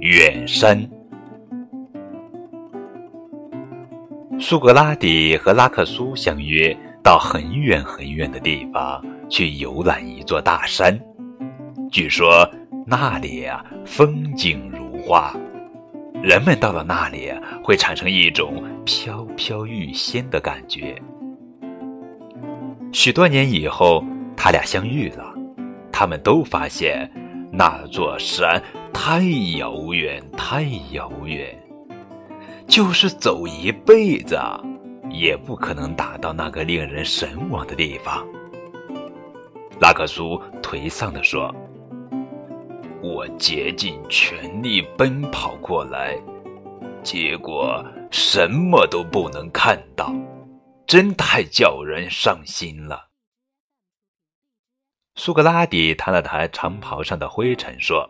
远山。苏格拉底和拉克苏相约到很远很远的地方去游览一座大山，据说那里啊风景如画，人们到了那里会产生一种飘飘欲仙的感觉。许多年以后，他俩相遇了，他们都发现那座山太遥远，太遥远。就是走一辈子，也不可能达到那个令人神往的地方。拉克苏颓丧地说：“我竭尽全力奔跑过来，结果什么都不能看到，真太叫人伤心了。”苏格拉底弹了弹长袍上的灰尘，说：“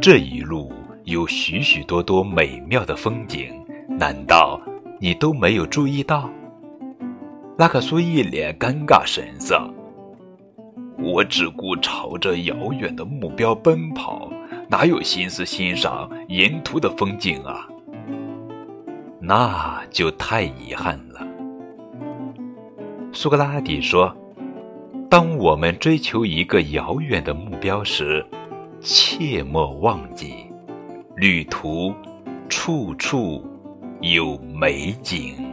这一路。”有许许多多美妙的风景，难道你都没有注意到？拉克苏一脸尴尬神色。我只顾朝着遥远的目标奔跑，哪有心思欣赏沿途的风景啊？那就太遗憾了。苏格拉底说：“当我们追求一个遥远的目标时，切莫忘记。”旅途，处处有美景。